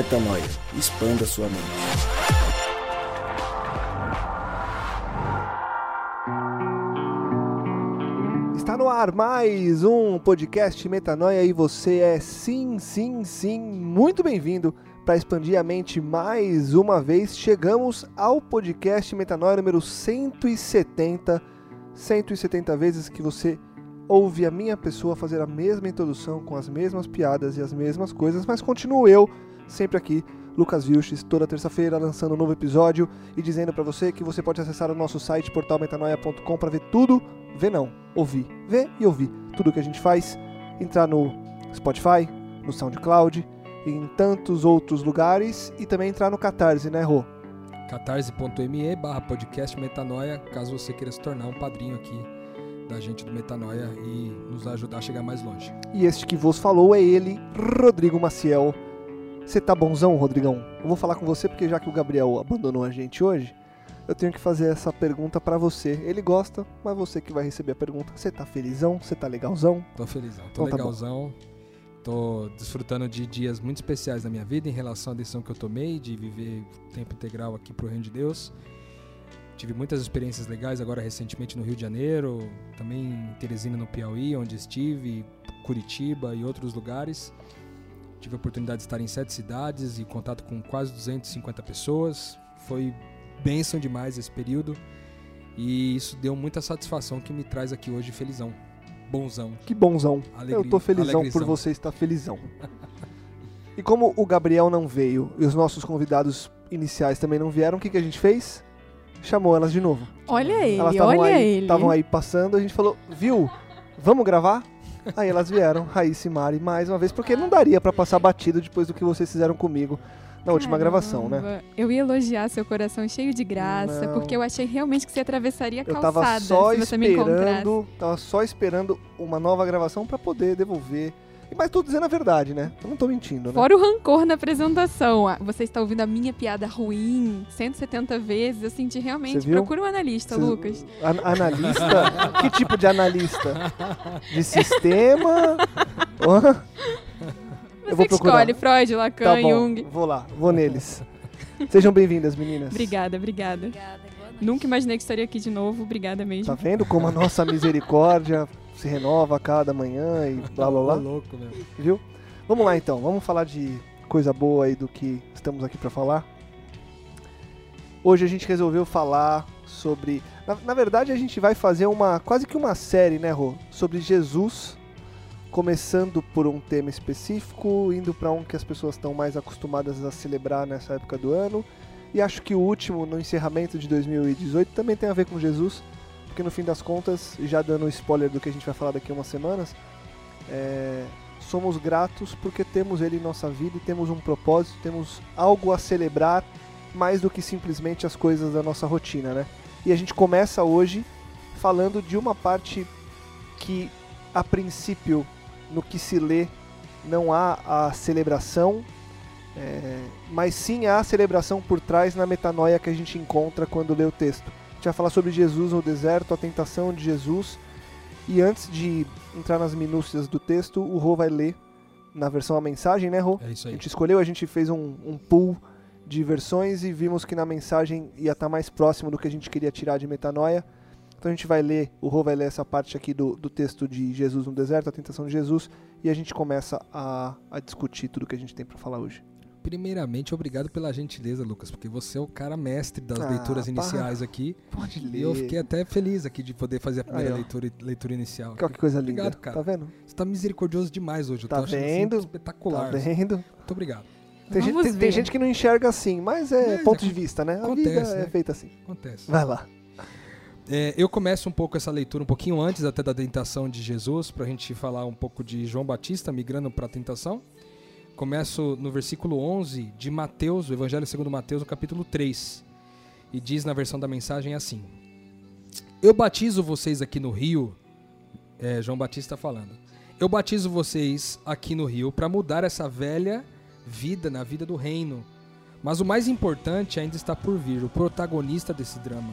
Metanoia. Expanda sua mente. Está no ar mais um podcast Metanoia e você é sim, sim, sim, muito bem-vindo para expandir a mente mais uma vez. Chegamos ao podcast Metanoia número 170. 170 vezes que você ouve a minha pessoa fazer a mesma introdução com as mesmas piadas e as mesmas coisas, mas continuo eu sempre aqui, Lucas Vilches, toda terça-feira lançando um novo episódio e dizendo para você que você pode acessar o nosso site portalmetanoia.com para ver tudo, ver não, ouvir, ver e ouvir tudo que a gente faz, entrar no Spotify, no SoundCloud, em tantos outros lugares e também entrar no Catarse, né, Rô? catarse.me barra podcast Metanoia, caso você queira se tornar um padrinho aqui da gente do Metanoia e nos ajudar a chegar mais longe. E este que vos falou é ele, Rodrigo Maciel. Você tá bonzão, Rodrigão? Eu vou falar com você porque já que o Gabriel abandonou a gente hoje, eu tenho que fazer essa pergunta para você. Ele gosta, mas você que vai receber a pergunta. Você tá felizão? Você tá legalzão? Tô felizão, tô Então tá legalzão. tô desfrutando de dias muito especiais na minha vida em relação à decisão que eu tomei de viver tempo integral aqui pro Reino de Deus. Tive muitas experiências legais agora recentemente no Rio de Janeiro, também em Teresina no Piauí, onde estive, Curitiba e outros lugares. Tive a oportunidade de estar em sete cidades e contato com quase 250 pessoas. Foi bênção demais esse período e isso deu muita satisfação que me traz aqui hoje felizão, bonzão. Que bonzão. Alegria, eu tô felizão por alegrizão. você estar felizão. e como o Gabriel não veio e os nossos convidados iniciais também não vieram, o que, que a gente fez? Chamou elas de novo. Olha ele, elas estavam olha aí, ele. estavam aí passando, a gente falou, viu? Vamos gravar? Aí elas vieram, Raíssa e Mari, mais uma vez, porque não daria pra passar batido depois do que vocês fizeram comigo na última gravação, né? Eu ia elogiar seu coração cheio de graça, Não. porque eu achei realmente que você atravessaria a Eu calçada tava só se você me encontrasse. tava só esperando uma nova gravação pra poder devolver. Mas tô dizendo a verdade, né? Eu não tô mentindo, né? Fora o rancor na apresentação. Ah, Você está ouvindo a minha piada ruim 170 vezes. Eu senti realmente. Viu? Procura um analista, Vocês- Lucas. An- analista? que tipo de analista? De sistema? Hã? Eu Você vou que procurar. escolhe, Freud, Lacan, Tá bom, Jung. vou lá, vou neles. Sejam bem-vindas, meninas. Obrigada, obrigada. Obrigada, boa noite. Nunca imaginei que estaria aqui de novo. Obrigada mesmo. Tá vendo como a nossa misericórdia se renova a cada manhã e blá blá blá, louco, meu. viu? Vamos lá então, vamos falar de coisa boa aí do que estamos aqui pra falar. Hoje a gente resolveu falar sobre. Na, na verdade, a gente vai fazer uma quase que uma série, né, Rô? Sobre Jesus, começando por um tema específico, indo pra um que as pessoas estão mais acostumadas a celebrar nessa época do ano. E acho que o último, no encerramento de 2018, também tem a ver com Jesus, porque no fim das contas, já dando spoiler do que a gente vai falar daqui a umas semanas, é, somos gratos porque temos Ele em nossa vida e temos um propósito, temos algo a celebrar mais do que simplesmente as coisas da nossa rotina, né? E a gente começa hoje falando de uma parte que, a princípio, no que se lê, não há a celebração, é, mas sim há a celebração por trás na metanoia que a gente encontra quando lê o texto. A gente vai falar sobre Jesus no deserto, a tentação de Jesus. E antes de entrar nas minúcias do texto, o Rô vai ler na versão a mensagem, né, Rô? É isso A aí. gente escolheu, a gente fez um, um pool de versões e vimos que na mensagem ia estar mais próximo do que a gente queria tirar de metanoia. Então a gente vai ler, o Rô vai ler essa parte aqui do, do texto de Jesus no deserto, a tentação de Jesus, e a gente começa a, a discutir tudo que a gente tem para falar hoje. Primeiramente, obrigado pela gentileza, Lucas, porque você é o cara mestre das Ah, leituras para. iniciais aqui. Pode E eu fiquei até feliz aqui de poder fazer a primeira Aí, leitura, leitura inicial. Que coisa linda. Obrigado, cara. Tá vendo? Você tá misericordioso demais hoje. Eu Tá tô achando assim, vendo? espetacular. Tá vendo? Muito obrigado. Tem gente, tem- tem gente que não enxerga assim, mas é Mas ponto de acon- vista, né? A acontece, vida é né? feita assim. Acontece. Vai lá. É, eu começo um pouco essa leitura um pouquinho antes até da tentação de Jesus, pra gente falar um pouco de João Batista migrando para a tentação. Começo no versículo 11 de Mateus, o Evangelho segundo Mateus, capítulo 3. E diz na versão da mensagem assim: Eu batizo vocês aqui no rio, é, João Batista falando. Eu batizo vocês aqui no rio para mudar essa velha vida na vida do reino. Mas o mais importante ainda está por vir, o protagonista desse drama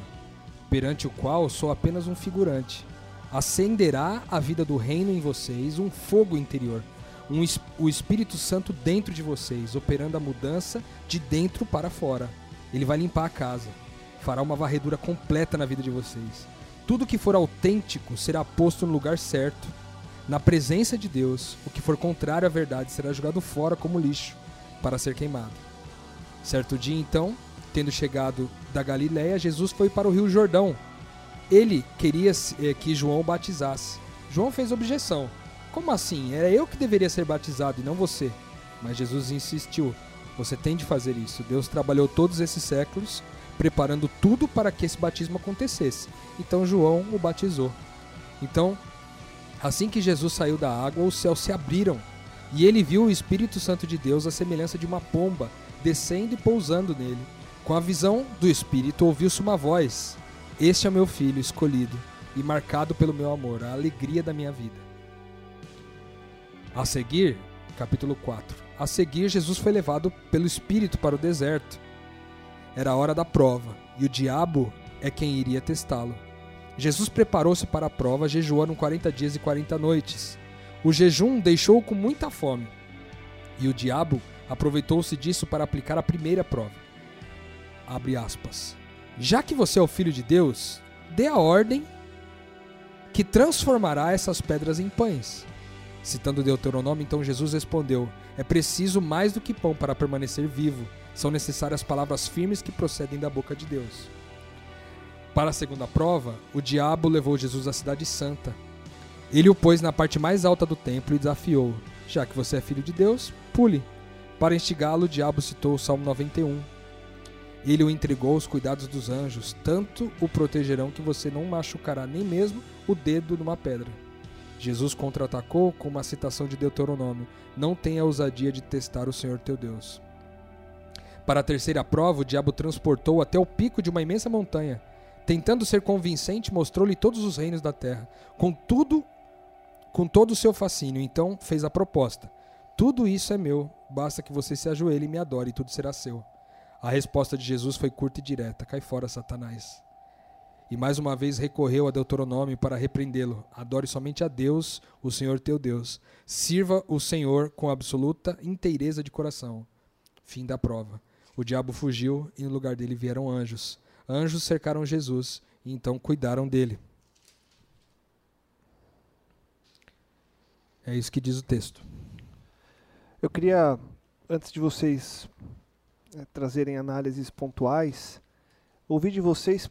perante o qual sou apenas um figurante. Acenderá a vida do reino em vocês um fogo interior, um, o Espírito Santo dentro de vocês, operando a mudança de dentro para fora. Ele vai limpar a casa, fará uma varredura completa na vida de vocês. Tudo que for autêntico será posto no lugar certo, na presença de Deus. O que for contrário à verdade será jogado fora como lixo para ser queimado. Certo dia, então, tendo chegado da Galiléia, Jesus foi para o Rio Jordão. Ele queria eh, que João batizasse. João fez objeção. Como assim? Era eu que deveria ser batizado e não você. Mas Jesus insistiu: Você tem de fazer isso. Deus trabalhou todos esses séculos preparando tudo para que esse batismo acontecesse. Então João o batizou. Então, assim que Jesus saiu da água, os céus se abriram e ele viu o Espírito Santo de Deus à semelhança de uma pomba descendo e pousando nele. Com a visão do Espírito, ouviu-se uma voz: Este é meu filho escolhido e marcado pelo meu amor, a alegria da minha vida. A seguir, capítulo 4. A seguir, Jesus foi levado pelo Espírito para o deserto. Era a hora da prova, e o diabo é quem iria testá-lo. Jesus preparou-se para a prova, jejuando 40 dias e 40 noites. O jejum deixou-o com muita fome, e o diabo aproveitou-se disso para aplicar a primeira prova. Abre aspas. Já que você é o filho de Deus, dê a ordem que transformará essas pedras em pães. Citando Deuteronômio, então Jesus respondeu: É preciso mais do que pão para permanecer vivo. São necessárias palavras firmes que procedem da boca de Deus. Para a segunda prova, o diabo levou Jesus à cidade santa. Ele o pôs na parte mais alta do templo e desafiou: Já que você é filho de Deus, pule. Para instigá-lo, o diabo citou o Salmo 91. Ele o entregou aos cuidados dos anjos, tanto o protegerão que você não machucará nem mesmo o dedo numa pedra. Jesus contra-atacou com uma citação de Deuteronômio: Não tenha ousadia de testar o Senhor teu Deus. Para a terceira prova, o diabo transportou até o pico de uma imensa montanha. Tentando ser convincente, mostrou-lhe todos os reinos da terra, com tudo, com todo o seu fascínio. Então fez a proposta: Tudo isso é meu, basta que você se ajoelhe e me adore, e tudo será seu. A resposta de Jesus foi curta e direta: Cai fora, Satanás. E mais uma vez recorreu a Deuteronômio para repreendê-lo. Adore somente a Deus, o Senhor teu Deus. Sirva o Senhor com absoluta inteireza de coração. Fim da prova. O diabo fugiu e no lugar dele vieram anjos. Anjos cercaram Jesus e então cuidaram dele. É isso que diz o texto. Eu queria, antes de vocês eh, trazerem análises pontuais, ouvir de vocês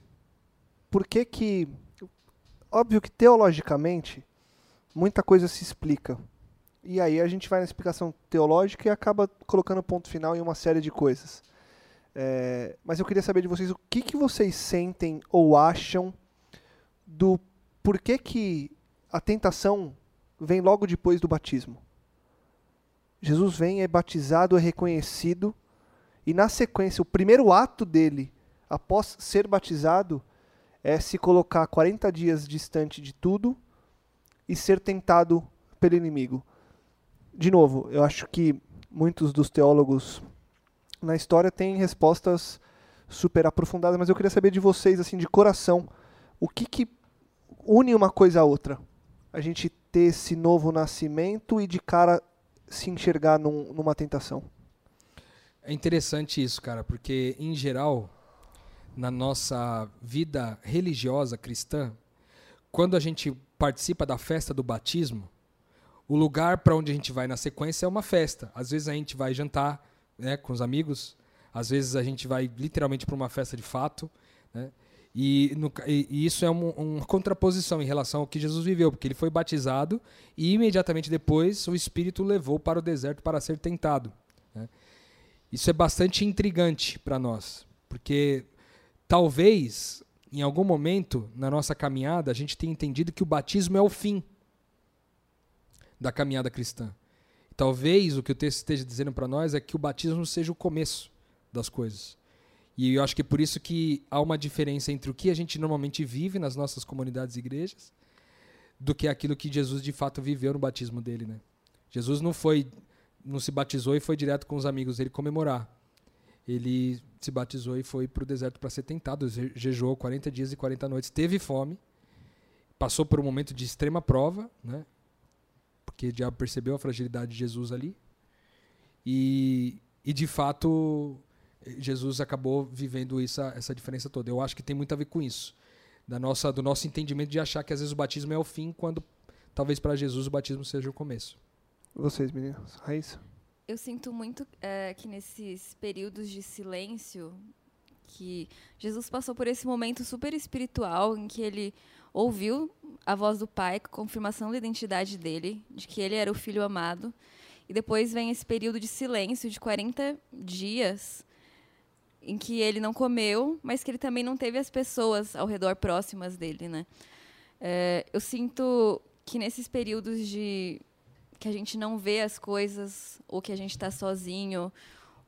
por que que. Óbvio que teologicamente muita coisa se explica. E aí a gente vai na explicação teológica e acaba colocando ponto final em uma série de coisas. É, mas eu queria saber de vocês o que, que vocês sentem ou acham do porquê que a tentação vem logo depois do batismo. Jesus vem, é batizado, é reconhecido, e na sequência, o primeiro ato dele, após ser batizado, é se colocar 40 dias distante de tudo e ser tentado pelo inimigo. De novo, eu acho que muitos dos teólogos na história têm respostas super aprofundadas, mas eu queria saber de vocês, assim, de coração, o que, que une uma coisa à outra? A gente ter esse novo nascimento e de cara se enxergar num, numa tentação. É interessante isso, cara, porque em geral, na nossa vida religiosa cristã, quando a gente participa da festa do batismo, o lugar para onde a gente vai na sequência é uma festa. Às vezes a gente vai jantar né, com os amigos, às vezes a gente vai literalmente para uma festa de fato, né? E, no, e, e isso é um, uma contraposição em relação ao que Jesus viveu, porque ele foi batizado e imediatamente depois o Espírito o levou para o deserto para ser tentado. Né? Isso é bastante intrigante para nós, porque talvez em algum momento na nossa caminhada a gente tenha entendido que o batismo é o fim da caminhada cristã. Talvez o que o texto esteja dizendo para nós é que o batismo seja o começo das coisas. E eu acho que é por isso que há uma diferença entre o que a gente normalmente vive nas nossas comunidades e igrejas do que aquilo que Jesus de fato viveu no batismo dele, né? Jesus não foi não se batizou e foi direto com os amigos dele comemorar. Ele se batizou e foi para o deserto para ser tentado, jejuou 40 dias e 40 noites, teve fome, passou por um momento de extrema prova, né? porque o diabo percebeu a fragilidade de Jesus ali. E, e de fato, Jesus acabou vivendo essa, essa diferença toda. Eu acho que tem muito a ver com isso. Da nossa, do nosso entendimento de achar que às vezes o batismo é o fim, quando talvez para Jesus o batismo seja o começo. Vocês, meninas. Raíssa? Eu sinto muito é, que nesses períodos de silêncio, que Jesus passou por esse momento super espiritual em que ele ouviu a voz do Pai, confirmação da identidade dele, de que ele era o filho amado. E depois vem esse período de silêncio de 40 dias, em que ele não comeu, mas que ele também não teve as pessoas ao redor próximas dele, né? É, eu sinto que nesses períodos de que a gente não vê as coisas, ou que a gente está sozinho,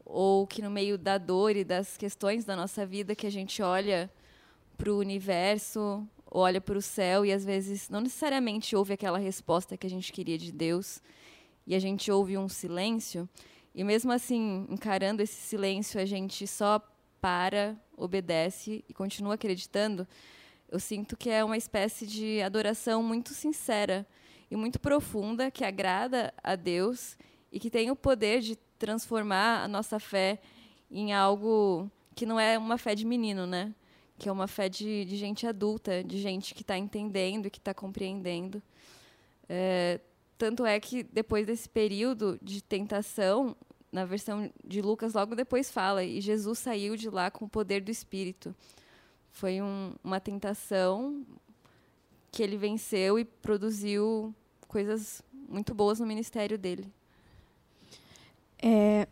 ou que no meio da dor e das questões da nossa vida que a gente olha para o universo, olha para o céu e às vezes não necessariamente ouve aquela resposta que a gente queria de Deus e a gente ouve um silêncio e mesmo assim encarando esse silêncio a gente só para, obedece e continua acreditando. Eu sinto que é uma espécie de adoração muito sincera e muito profunda que agrada a Deus e que tem o poder de transformar a nossa fé em algo que não é uma fé de menino, né? Que é uma fé de, de gente adulta, de gente que está entendendo e que está compreendendo. É, tanto é que depois desse período de tentação, na versão de Lucas, logo depois fala, e Jesus saiu de lá com o poder do Espírito. Foi um, uma tentação que ele venceu e produziu coisas muito boas no ministério dele. É,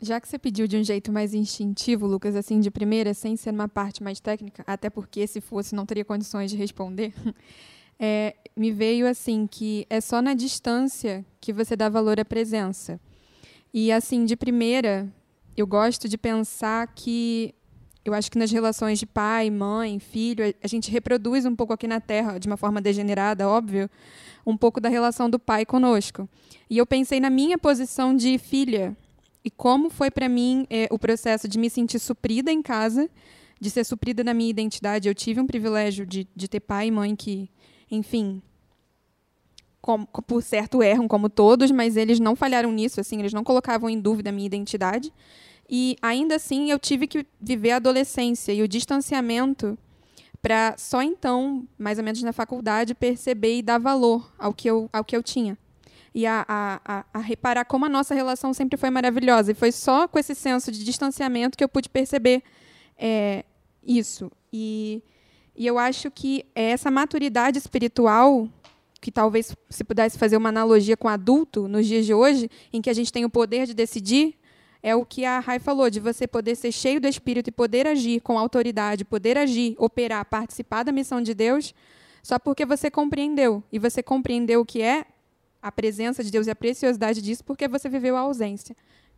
já que você pediu de um jeito mais instintivo, Lucas, assim, de primeira, sem ser uma parte mais técnica, até porque se fosse não teria condições de responder, é, me veio assim que é só na distância que você dá valor à presença. E assim, de primeira, eu gosto de pensar que eu acho que nas relações de pai, mãe, filho, a gente reproduz um pouco aqui na Terra, de uma forma degenerada, óbvio, um pouco da relação do pai conosco. E eu pensei na minha posição de filha e como foi para mim é, o processo de me sentir suprida em casa, de ser suprida na minha identidade. Eu tive um privilégio de, de ter pai e mãe que, enfim, com, por certo erram como todos, mas eles não falharam nisso, assim, eles não colocavam em dúvida a minha identidade. E ainda assim eu tive que viver a adolescência e o distanciamento para só então, mais ou menos na faculdade, perceber e dar valor ao que eu, ao que eu tinha. E a, a, a, reparar como a nossa relação sempre foi maravilhosa. E foi só com esse senso de distanciamento que eu pude perceber é, isso. E, e eu acho que é essa maturidade espiritual, que talvez se pudesse fazer uma analogia com adulto nos dias de hoje, em que a gente tem o poder de decidir é o que a Rai falou, de você poder ser cheio do Espírito e poder agir com autoridade, poder agir, operar, participar da missão de Deus, só porque você compreendeu. E você compreendeu o que é a presença de Deus e a preciosidade disso porque você viveu a ausência.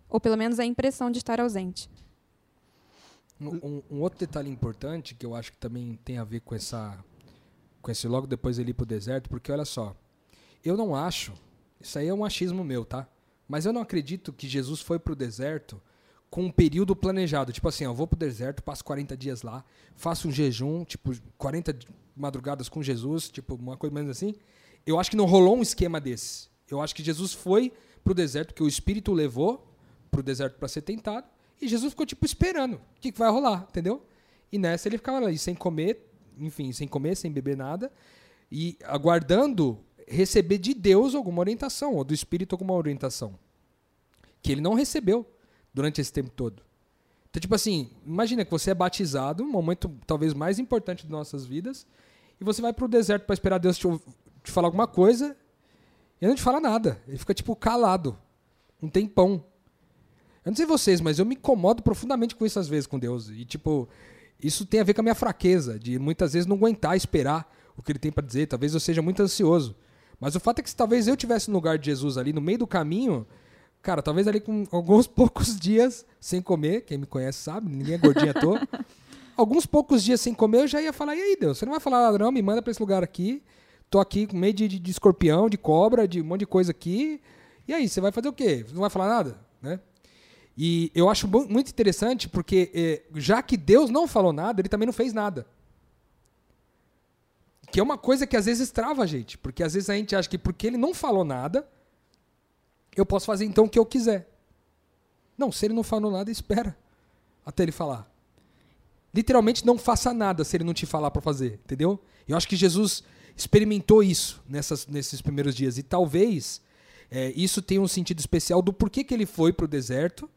Ou pelo menos a impressão de estar ausente. Um, um outro detalhe importante que eu acho que também tem a ver com essa com esse logo depois ele ir para o deserto, porque olha só, eu não acho, isso aí é um achismo meu, tá? Mas eu não acredito que Jesus foi para o deserto com um período planejado. Tipo assim, eu vou para o deserto, passo 40 dias lá, faço um jejum, tipo 40 madrugadas com Jesus, tipo uma coisa menos assim. Eu acho que não rolou um esquema desse. Eu acho que Jesus foi para o deserto, porque o Espírito o levou para o deserto para ser tentado, e Jesus ficou tipo esperando o que, que vai rolar, entendeu? E nessa ele ficava ali sem comer, enfim, sem comer, sem beber nada, e aguardando receber de Deus alguma orientação, ou do Espírito alguma orientação. Que ele não recebeu durante esse tempo todo. Então, tipo assim, imagina que você é batizado, um momento talvez mais importante de nossas vidas, e você vai para o deserto para esperar Deus te, te, falar alguma coisa, e ele não te fala nada. Ele fica, tipo, calado. Um tempão. Eu não sei vocês, mas eu me incomodo profundamente com isso às vezes com Deus. E, tipo, isso tem a ver com a minha fraqueza, de muitas vezes não aguentar esperar o que ele tem para dizer. Talvez eu seja muito ansioso. Mas o fato é que se talvez eu tivesse no lugar de Jesus ali, no meio do caminho, cara, talvez ali com alguns poucos dias sem comer, quem me conhece sabe, ninguém é gordinho à toa. alguns poucos dias sem comer, eu já ia falar, e aí, Deus, você não vai falar nada não, me manda para esse lugar aqui, tô aqui com meio de, de, de, escorpião, de cobra, de um monte de coisa aqui, e aí, você vai fazer o quê? Não vai falar nada? Né? E eu acho muito interessante, porque eh, já que Deus não falou nada, ele também não fez nada. Que é uma coisa que às vezes trava a gente. Porque às vezes a gente acha que porque ele não falou nada, eu posso fazer então o que eu quiser. Não, se ele não falou nada, espera até ele falar. Literalmente não faça nada se ele não te falar para fazer, entendeu? Eu acho que Jesus experimentou isso nessas, nesses primeiros dias. E talvez é, isso tenha um sentido especial do porquê que ele foi para o deserto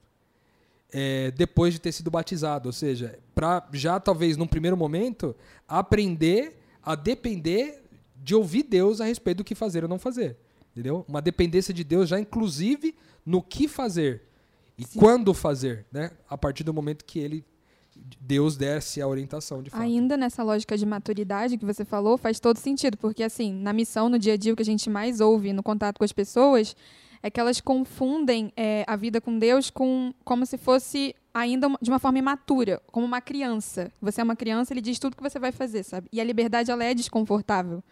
é, depois de ter sido batizado. Ou seja, para já talvez num primeiro momento aprender a depender de ouvir Deus a respeito do que fazer ou não fazer. Entendeu? Uma dependência de Deus já inclusive no que fazer e Sim. quando fazer, né? A partir do momento que ele Deus desse a orientação de fato. Ainda nessa lógica de maturidade que você falou, faz todo sentido, porque assim, na missão, no dia a dia, o que a gente mais ouve no contato com as pessoas é que elas confundem é, a vida com Deus com como se fosse ainda de uma forma imatura, como uma criança. Você é uma criança, ele diz tudo que você vai fazer, sabe? E a liberdade ela é desconfortável.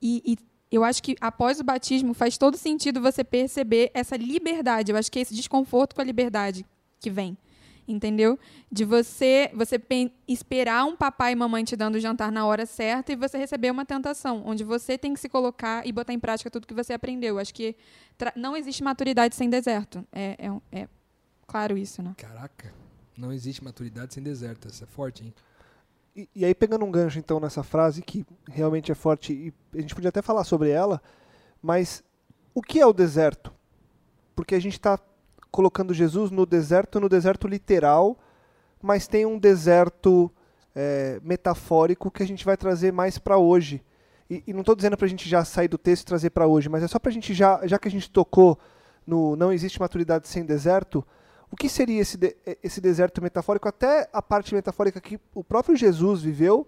E, e eu acho que após o batismo faz todo sentido você perceber essa liberdade. Eu acho que é esse desconforto com a liberdade que vem. Entendeu? De você você esperar um papai e mamãe te dando o jantar na hora certa e você receber uma tentação, onde você tem que se colocar e botar em prática tudo que você aprendeu. Eu acho que não existe maturidade sem deserto. É, é, é claro isso, né? Caraca, não existe maturidade sem deserto. Isso é forte, hein? E, e, aí, pegando um gancho, então, nessa frase, que realmente é forte, e a gente podia até falar sobre ela, mas o que é o deserto? Porque a gente está colocando Jesus no deserto, no deserto literal, mas tem um deserto é, metafórico que a gente vai trazer mais para hoje. E, e, não estou dizendo para a gente já sair do texto e trazer para hoje, mas é só para a gente, já, já que a gente tocou no Não Existe Maturidade Sem Deserto, o que seria esse, de, esse deserto metafórico, até a parte metafórica que o próprio Jesus viveu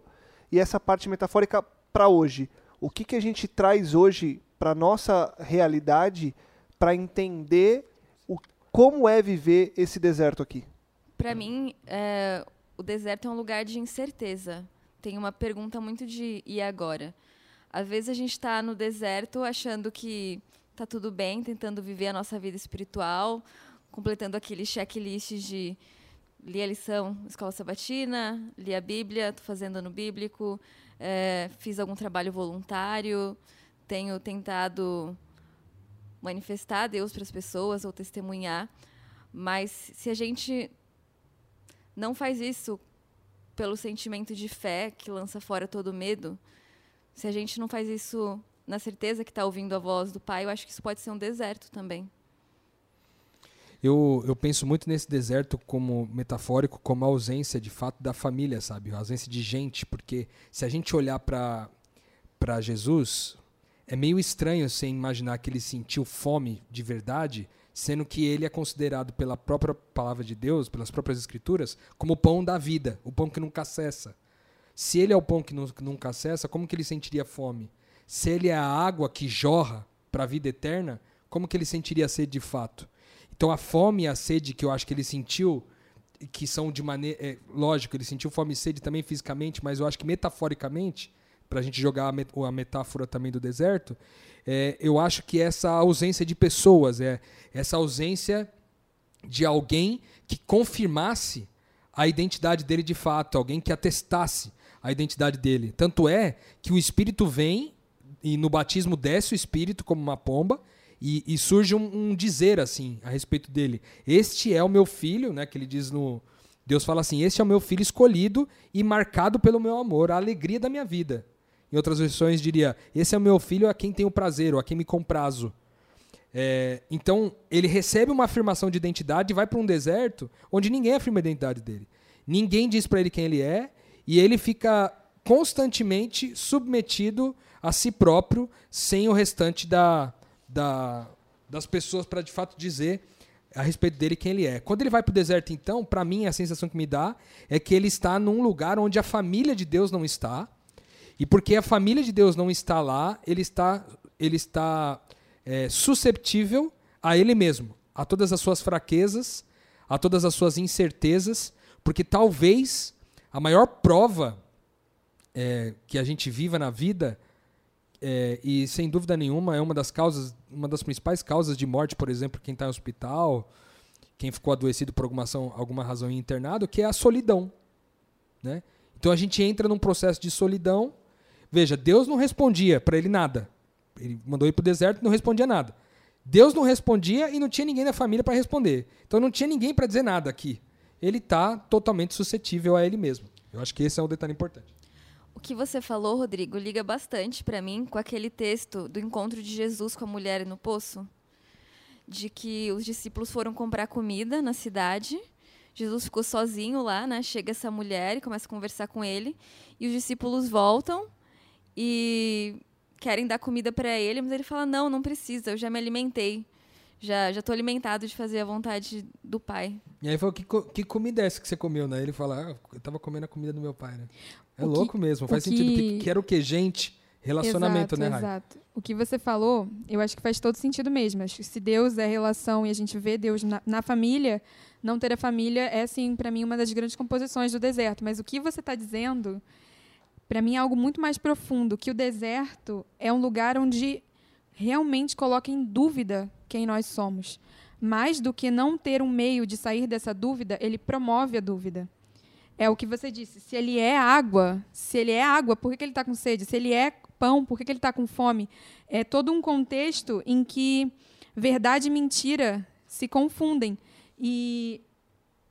e essa parte metafórica para hoje? O que, que a gente traz hoje para nossa realidade para entender o, como é viver esse deserto aqui? Para mim, é, o deserto é um lugar de incerteza. Tem uma pergunta muito de e agora? Às vezes a gente está no deserto achando que está tudo bem, tentando viver a nossa vida espiritual, completando aquele checklist de li a lição escola sabatina, li a Bíblia, estou fazendo ano bíblico, é, fiz algum trabalho voluntário, tenho tentado manifestar Deus para as pessoas ou testemunhar, mas se a gente não faz isso pelo sentimento de fé que lança fora todo medo, se a gente não faz isso na certeza que está ouvindo a voz do Pai, eu acho que isso pode ser um deserto também. Eu, eu penso muito nesse deserto como metafórico, como a ausência de fato da família, sabe? A ausência de gente, porque se a gente olhar para Jesus, é meio estranho você imaginar que ele sentiu fome de verdade, sendo que ele é considerado pela própria palavra de Deus, pelas próprias escrituras, como o pão da vida, o pão que nunca cessa. Se ele é o pão que nunca cessa, como que ele sentiria fome? Se ele é a água que jorra para a vida eterna, como que ele sentiria sede de fato? Então a fome e a sede que eu acho que ele sentiu, que são de maneira. É, lógico, ele sentiu fome e sede também fisicamente, mas eu acho que metaforicamente, para a gente jogar a, met a, metáfora também do deserto, é, eu acho que essa ausência de pessoas, é essa ausência de alguém que confirmasse a identidade dele de fato, alguém que atestasse a identidade dele. Tanto é que o Espírito vem e no batismo desce o Espírito como uma pomba e, e, surge um, um, dizer assim a respeito dele. Este é o meu filho, né? Que ele diz no. Deus fala assim: Este é o meu filho escolhido e marcado pelo meu amor, a alegria da minha vida. Em outras versões diria: Esse é o meu filho a quem tenho prazer, a quem me comprazo. É, então ele recebe uma afirmação de identidade e vai para um deserto onde ninguém afirma a identidade dele. Ninguém diz para ele quem ele é e ele fica constantemente submetido a si próprio, sem o restante da, da, das pessoas para de fato dizer a respeito dele quem ele é. Quando ele vai para o deserto, então, para mim a sensação que me dá é que ele está num lugar onde a família de Deus não está. E porque a família de Deus não está lá, ele está, ele está é, susceptível a ele mesmo, a todas as suas fraquezas, a todas as suas incertezas, porque talvez a maior prova é, que a gente viva na vida é, e sem dúvida nenhuma é uma das causas, uma das principais causas de morte, por exemplo, quem está em hospital, quem ficou adoecido por alguma, ação, alguma razão em internado, que é a solidão. Né? Então a gente entra num processo de solidão, Veja, Deus não respondia para ele nada. Ele mandou ir pro deserto e não respondia nada. Deus não respondia e não tinha ninguém da família para responder. Então não tinha ninguém para dizer nada aqui. Ele está totalmente suscetível a ele mesmo. Eu acho que esse é um detalhe importante. O que você falou, Rodrigo, liga bastante para mim com aquele texto do encontro de Jesus com a mulher no poço, de que os discípulos foram comprar comida na cidade. Jesus ficou sozinho lá, né? Chega essa mulher e começa a conversar com ele, e os discípulos voltam e querem dar comida para ele, mas ele fala: "Não, não precisa, eu já me alimentei. Já já tô alimentado de fazer a vontade do Pai". E aí falou, que, que comida é essa que você comeu, né? Ele fala, ah, eu tava comendo a comida do meu pai, né? É O que- louco mesmo, faz sentido. Que, que- que era o que? Gente, relacionamento, exato, né, Rai? Exato. O que você falou, eu acho que faz todo sentido mesmo. Acho que se Deus é relação e a gente vê Deus na, na família, não ter a família é, sim, para mim, uma das grandes composições do deserto. Mas o que você está dizendo, para mim, é algo muito mais profundo, que o deserto é um lugar onde realmente coloca em dúvida quem nós somos. Mais do que não ter um meio de sair dessa dúvida, ele promove a dúvida. É o que você disse. Se ele é água, se ele é água, por que, que ele está com sede? Se ele é pão, por que, que ele está com fome? É todo um contexto em que verdade e mentira se confundem. E,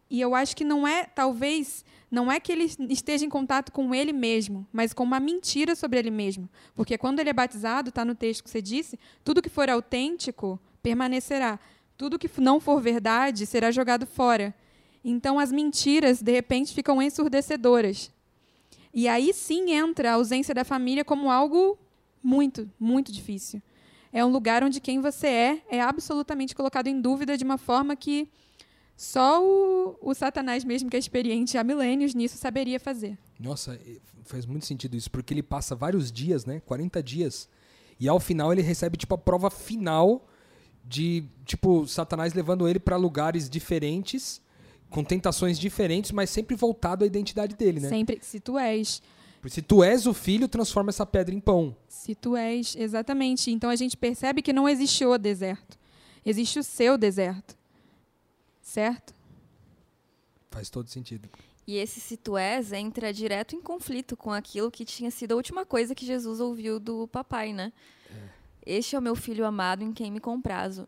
e eu acho que não é, talvez, não é que ele esteja em contato com ele mesmo, mas com uma mentira sobre ele mesmo. Porque quando ele é batizado, está no texto que você disse, tudo que for autêntico permanecerá. Tudo que não for verdade será jogado fora. Então as mentiras, de repente, ficam ensurdecedoras. E aí sim entra a ausência da família como algo muito, muito difícil. É um lugar onde quem você é é absolutamente colocado em dúvida de uma forma que só o, o Satanás, mesmo que é experiente há milênios nisso, saberia fazer. Nossa, faz muito sentido isso, porque ele passa vários dias, né? 40 dias. E ao final ele recebe, tipo, a prova final de, tipo, Satanás levando ele para lugares diferentes, com tentações diferentes, mas sempre voltado à identidade dele, né? Sempre, se tu és, Se tu és o filho, transforma essa pedra em pão. se tu és, exatamente. Então a gente percebe que não existe o deserto. Existe o seu deserto. Certo? Faz todo sentido. E esse se tu és entra direto em conflito com aquilo que tinha sido a última coisa que Jesus ouviu do papai, né? Este é o meu filho amado em quem me comprazo.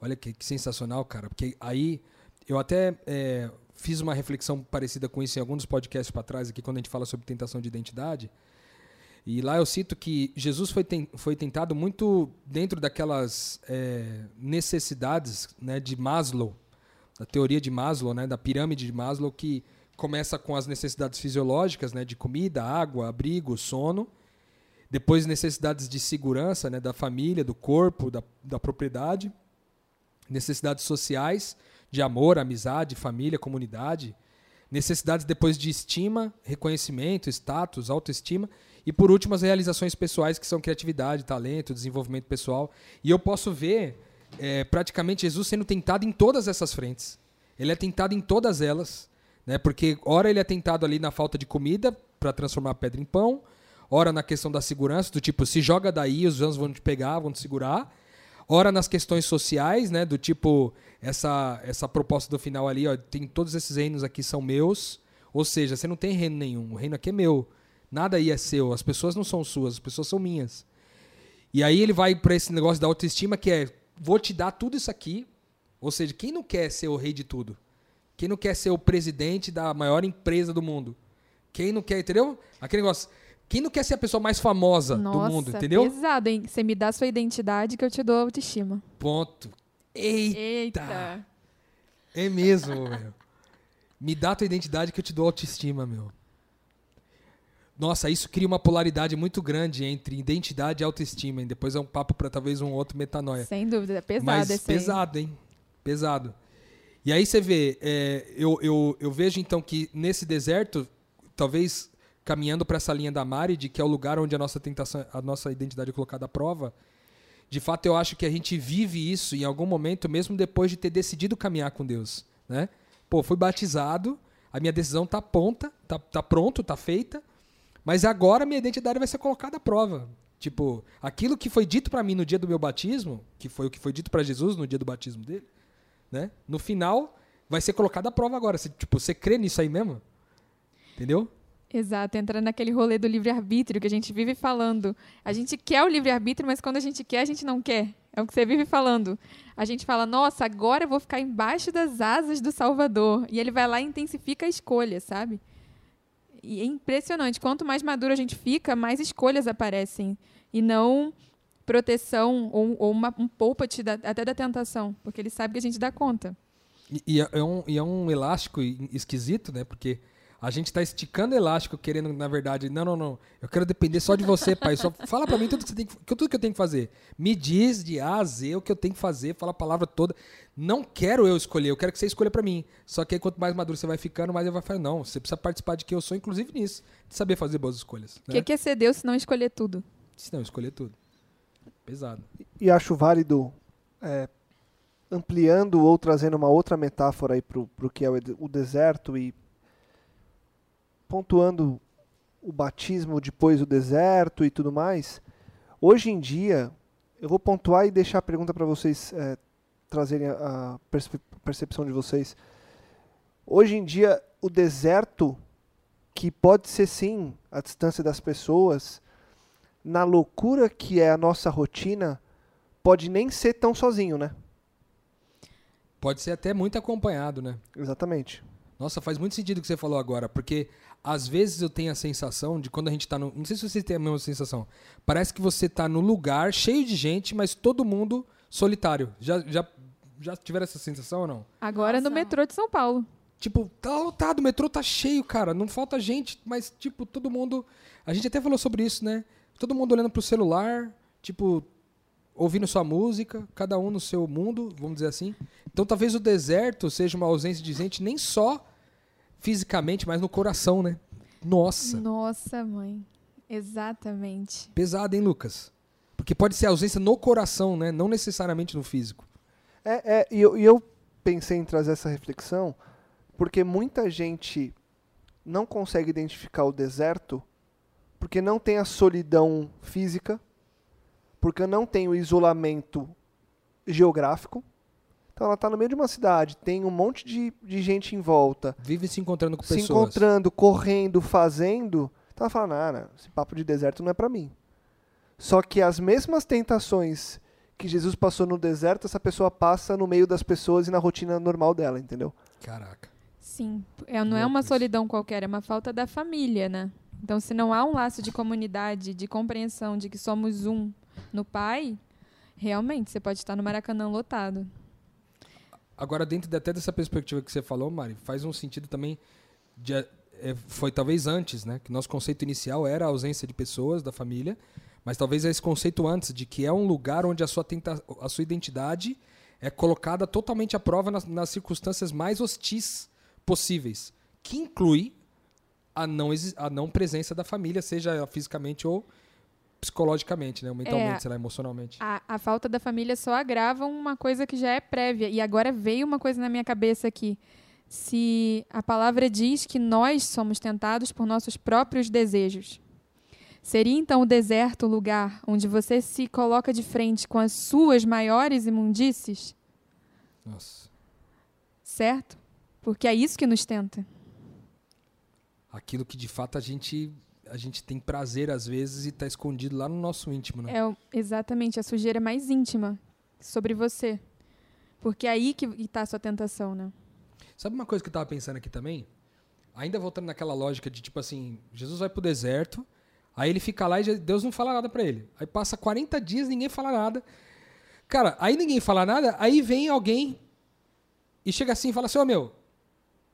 Olha que, que sensacional, cara. Porque aí eu até é, fiz uma reflexão parecida com isso em alguns podcasts para trás aqui, quando a gente fala sobre tentação de identidade. E lá eu cito que Jesus foi, ten- foi tentado muito dentro daquelas é, necessidades né, de Maslow, da teoria de Maslow, né, da pirâmide de Maslow, que começa com as necessidades fisiológicas, né, de comida, água, abrigo, sono. Depois necessidades de segurança, né, da família, do corpo, da, da propriedade necessidades sociais, de amor, amizade, família, comunidade, necessidades depois de estima, reconhecimento, status, autoestima e por último as realizações pessoais que são criatividade, talento, desenvolvimento pessoal. E eu posso ver é, praticamente Jesus sendo tentado em todas essas frentes. Ele é tentado em todas elas, né? Porque ora ele é tentado ali na falta de comida para transformar a pedra em pão, ora na questão da segurança, do tipo se joga daí, os anjos vão te pegar, vão te segurar. Ora nas questões sociais, né? Do tipo, essa, essa proposta do final ali, ó, tem todos esses reinos aqui são meus. Ou seja, você não tem reino nenhum. O reino aqui é meu. Nada aí é seu. As pessoas não são suas, as pessoas são minhas. E aí ele vai para esse negócio da autoestima que é, vou te dar tudo isso aqui. Ou seja, quem não quer ser o rei de tudo? Quem não quer ser o presidente da maior empresa do mundo? Quem não quer, entendeu? Aquele negócio. Quem não quer ser a pessoa mais famosa Nossa, do mundo, entendeu? pesado, hein? Você me dá sua identidade que eu te dou autoestima. Ponto. Eita! Eita. É mesmo, meu. Me dá tua identidade que eu te dou autoestima, meu. Nossa, isso cria uma polaridade muito grande entre identidade e autoestima. E depois é um papo para talvez um outro metanoia. Sem dúvida, é pesado Mas esse aí. pesado, hein? Pesado. E aí você vê, é, eu, eu, eu vejo então que nesse deserto, talvez caminhando para essa linha da Mari, de que é o lugar onde a nossa tentação, a nossa identidade é colocada à prova, de fato eu acho que a gente vive isso em algum momento, mesmo depois de ter decidido caminhar com Deus, né? Pô, fui batizado, a minha decisão tá pronta, tá, tá pronto, tá feita, mas agora minha identidade vai ser colocada à prova. Tipo, aquilo que foi dito para mim no dia do meu batismo, que foi o que foi dito para Jesus no dia do batismo dele, né? No final vai ser colocado à prova agora. Você, tipo, você crê nisso aí mesmo? Entendeu? Exato, entra naquele rolê do livre-arbítrio que a gente vive falando. A gente quer o livre-arbítrio, mas quando a gente quer, a gente não quer. É o que você vive falando. A gente fala, nossa, agora eu vou ficar embaixo das asas do Salvador. E ele vai lá e intensifica a escolha, sabe? E é impressionante. Quanto mais maduro a gente fica, mais escolhas aparecem. E não proteção ou, ou uma, um poupa-te até da tentação. Porque ele sabe que a gente dá conta. E, e é, um, e é um elástico esquisito, né? Porque a gente está esticando elástico, querendo, na verdade, não, não, não. Eu quero depender só de você, pai. Só fala para mim tudo que, você tem que, tudo que eu tenho que fazer. Me diz de A a Z o que eu tenho que fazer, fala a palavra toda. Não quero eu escolher, eu quero que você escolha para mim. Só que aí, quanto mais maduro você vai ficando, mais eu vai falar, não, você precisa participar de que eu sou, inclusive nisso, de saber fazer boas escolhas. O né? que, que é ser Deus se não escolher tudo? Se não escolher tudo. Pesado. E acho válido, é, ampliando ou trazendo uma outra metáfora aí pro, pro que é o deserto e pontuando o batismo depois do deserto e tudo mais, hoje em dia, eu vou pontuar e deixar a pergunta para vocês é, trazerem a, a percepção de vocês. Hoje em dia, o deserto, que pode ser sim a distância das pessoas, na loucura que é a nossa rotina, pode nem ser tão sozinho, né? Pode ser até muito acompanhado, né? Exatamente. Nossa, faz muito sentido o que você falou agora, porque às vezes eu tenho a sensação de quando a gente está no. Não sei se vocês têm a mesma sensação. Parece que você está no lugar cheio de gente, mas todo mundo solitário. Já, já, já tiveram essa sensação ou não? Agora Nossa. no metrô de São Paulo. Tipo, tá lotado, o metrô tá cheio, cara. Não falta gente, mas, tipo, todo mundo. A gente até falou sobre isso, né? Todo mundo olhando pro celular, tipo, ouvindo sua música, cada um no seu mundo, vamos dizer assim. Então talvez o deserto seja uma ausência de gente nem só fisicamente, mas no coração, né? Nossa. Nossa, mãe. Exatamente. Pesado, hein, Lucas? Porque pode ser ausência no coração, né? Não necessariamente no físico. É, é e eu, e eu pensei em trazer essa reflexão porque muita gente não consegue identificar o deserto porque não tem a solidão física, porque não tem o isolamento geográfico. Então ela está no meio de uma cidade, tem um monte de, de gente em volta. Vive se encontrando com se pessoas. Se encontrando, correndo, fazendo. Então ela fala, não, esse papo de deserto não é para mim. Só que as mesmas tentações que Jesus passou no deserto, essa pessoa passa no meio das pessoas e na rotina normal dela, entendeu? Caraca. Sim, é, não é uma solidão qualquer, é uma falta da família, né? Então, se não há um laço de comunidade, de compreensão de que somos um no Pai, realmente você pode estar no Maracanã lotado. Agora, dentro de, até dessa perspectiva que você falou, Mari, faz um sentido também. De, é, foi talvez antes, né? Que nosso conceito inicial era a ausência de pessoas da família, mas talvez esse conceito antes de que é um lugar onde a sua, tenta, a sua identidade é colocada totalmente à prova nas, nas circunstâncias mais hostis possíveis, que inclui a não, a não presença da família, seja fisicamente ou psicologicamente, né? mentalmente, é, sei lá, emocionalmente. A, a falta da família só agrava uma coisa que já é prévia. E agora veio uma coisa na minha cabeça aqui. Se a palavra diz que nós somos tentados por nossos próprios desejos, seria então o deserto o lugar onde você se coloca de frente com as suas maiores imundícies? Nossa. Certo? Porque é isso que nos tenta aquilo que de fato a gente a gente tem prazer às vezes e está escondido lá no nosso íntimo, né? É exatamente a sujeira mais íntima sobre você, porque é aí que está a sua tentação, né? Sabe uma coisa que eu estava pensando aqui também? Ainda voltando naquela lógica de tipo assim, Jesus vai pro deserto, aí ele fica lá e Deus não fala nada para ele. Aí passa 40 dias ninguém fala nada. Cara, aí ninguém fala nada, aí vem alguém e chega assim e fala assim: Ô oh, meu,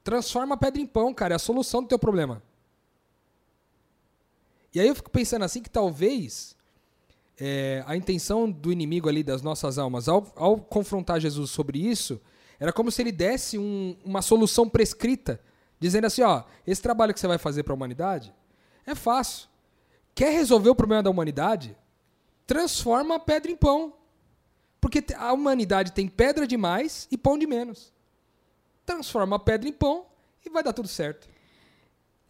Transforma a pedra em pão, cara. É a solução do teu problema. E aí eu fico pensando assim que talvez é, a intenção do inimigo ali das nossas almas, ao, ao confrontar Jesus sobre isso, era como se ele desse um, uma solução prescrita, dizendo assim, ó, esse trabalho que você vai fazer para a humanidade é fácil. Quer resolver o problema da humanidade? Transforma a pedra em pão. Porque a humanidade tem pedra demais e pão de menos transforma a pedra em pão e vai dar tudo certo.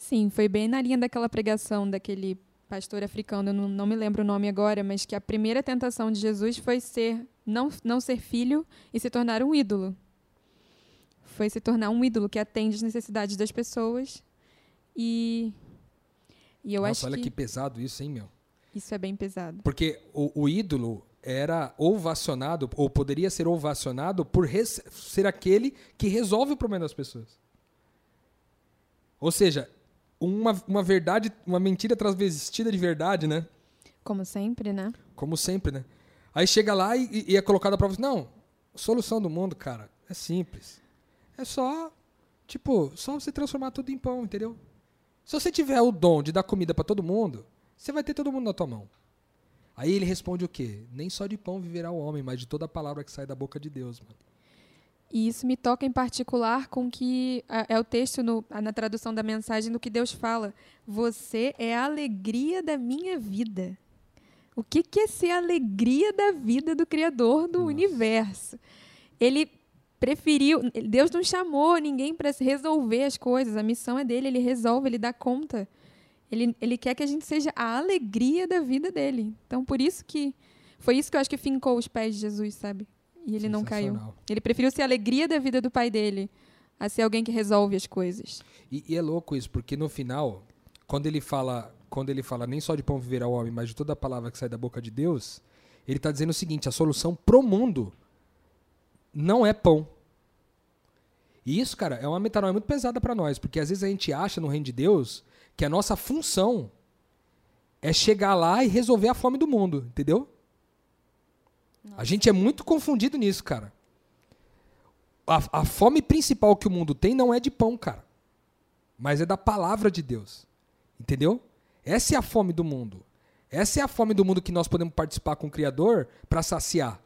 Sim, foi bem na linha daquela pregação daquele pastor africano, eu não, não me lembro o nome agora, mas que a primeira tentação de Jesus foi ser não, não ser filho e se tornar um ídolo. Foi se tornar um ídolo que atende as necessidades das pessoas e E eu Nossa, acho olha que, que pesado isso, hein, meu? isso é bem pesado. Porque o, o ídolo era ovacionado, ou poderia ser ovacionado por ser aquele que resolve o problema das pessoas. Ou seja, uma, uma verdade, uma mentira transvestida de verdade, né? Como sempre, né? Como sempre, né? Aí chega lá e, e é colocado a prova. Não, solução do mundo, cara, é simples. É só, tipo, só você transformar tudo em pão, entendeu? Se você tiver o dom de dar comida pra todo mundo, você vai ter todo mundo na tua mão. Aí ele responde o quê? Nem só de pão viverá o homem, mas de toda a palavra que sai da boca de Deus, mano. E isso me toca em particular com que é o texto no- na tradução da mensagem do que Deus fala. Você é a alegria da minha vida. O que, que é ser a alegria da vida do Criador do Nossa. universo? Ele preferiu. Deus não chamou ninguém para resolver as coisas. A missão é dele, ele resolve, ele dá conta. Ele, ele quer que a gente seja a alegria da vida dele. Então, por isso que. Foi isso que eu acho que fincou os pés de Jesus, sabe? E ele não caiu. Ele preferiu ser a alegria da vida do pai dele a ser alguém que resolve as coisas. E, e é louco isso, porque no final, quando ele fala, quando ele fala nem só de pão viverá o homem, mas de toda a palavra que sai da boca de Deus, ele está dizendo o seguinte: a solução pro mundo não é pão. E isso, cara, é uma metanoia muito pesada para nós, porque às vezes a gente acha no reino de Deus que a nossa função é chegar lá e resolver a fome do mundo, entendeu? A gente é muito confundido nisso, cara. A, a fome principal que o mundo tem não é de pão, cara. Mas é da palavra de Deus. Entendeu? Essa é a fome do mundo. Essa é a fome do mundo que nós podemos participar com o Criador para saciar.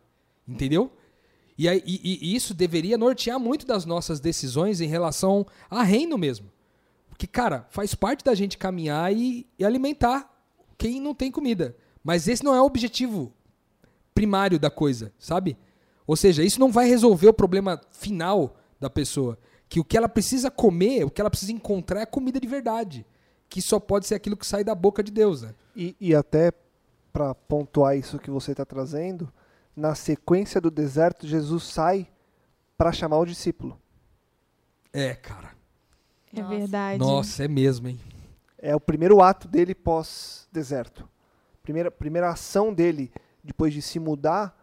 Entendeu? E, aí- e- e isso deveria nortear muito das nossas decisões em relação a reino mesmo. Porque, cara, faz parte da gente caminhar e, e alimentar quem não tem comida. Mas esse não é o objetivo primário da coisa, sabe? Ou seja, isso não vai resolver o problema final da pessoa. Que o que ela precisa comer, o que ela precisa encontrar é comida de verdade. Que só pode ser aquilo que sai da boca de Deus, né? E, e até para pontuar isso que você está trazendo, na sequência do deserto, Jesus sai para chamar o discípulo. É, cara. É Nossa. verdade. Nossa, é mesmo, hein? É o primeiro ato dele pós-deserto. Primeira, primeira ação dele, depois de se mudar,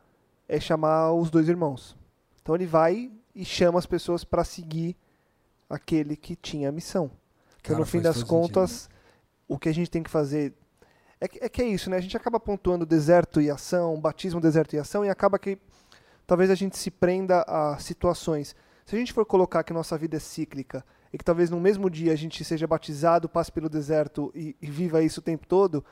é chamar os dois irmãos. Então ele vai e chama as pessoas para seguir aquele que tinha a missão. Cara, no fim das contas, o que a gente tem que fazer. É que, é que é isso, né? A gente acaba pontuando deserto e ação, batismo, deserto e ação, e acaba que talvez a gente se prenda a situações. Se a gente for colocar que nossa vida é cíclica e que talvez no mesmo dia a gente seja batizado, passe pelo deserto e, e viva isso o tempo todo,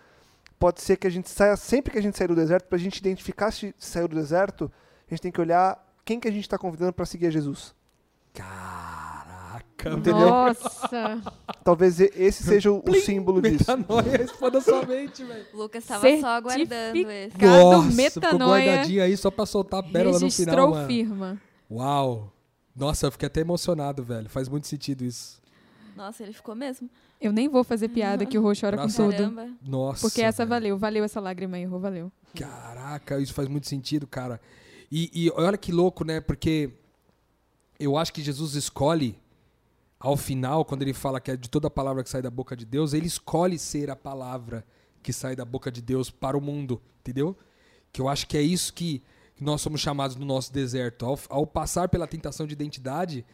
pode ser que a gente saia, sempre que a gente sair do deserto, para a gente identificar se saiu do deserto, a gente tem que olhar quem que a gente está convidando para seguir a Jesus. Caraca, Entendeu? Nossa. Talvez esse seja o, o símbolo disso. Metanoia, explode a sua mente, velho. O Lucas estava só aguardando esse. Nossa, ficou metanoia guardadinho aí só pra soltar a pérola no final, Registrou mano. firma. Uau. Nossa, eu fiquei até emocionado, velho. Faz muito sentido isso. Nossa, ele ficou mesmo. Eu nem vou fazer piada que o Rô chora com tudo. Caramba. Nossa. Porque essa velho. valeu, valeu essa lágrima aí, Rô, valeu. Caraca, isso faz muito sentido, cara. E, e olha que louco, né? Porque eu acho que Jesus escolhe, ao final, quando ele fala que é de toda a palavra que sai da boca de Deus, ele escolhe ser a palavra que sai da boca de Deus para o mundo, entendeu? Que eu acho que é isso que nós somos chamados no nosso deserto. Ao, ao passar pela tentação de identidade,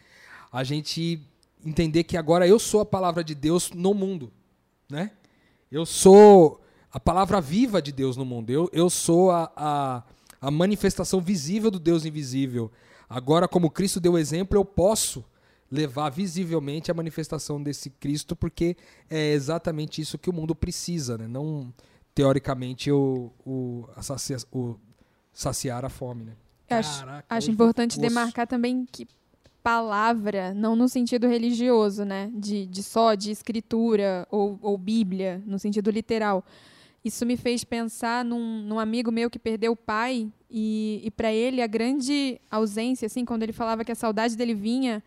a gente entender que agora eu sou a palavra de Deus no mundo, né? Eu sou a palavra viva de Deus no mundo. Eu, eu sou a, a, a manifestação visível do Deus invisível. Agora, como Cristo deu exemplo, eu posso levar visivelmente a manifestação desse Cristo, porque é exatamente isso que o mundo precisa, né? Não, teoricamente, o, o, a sacia- o saciar a fome, né? Eu acho, Caraca, acho importante osso. demarcar também que palavra, não no sentido religioso, né? De, de só de escritura ou, ou Bíblia, no sentido literal. Isso me fez pensar num, num amigo meu que perdeu o pai e, e para ele a grande ausência, assim, quando ele falava que a saudade dele vinha,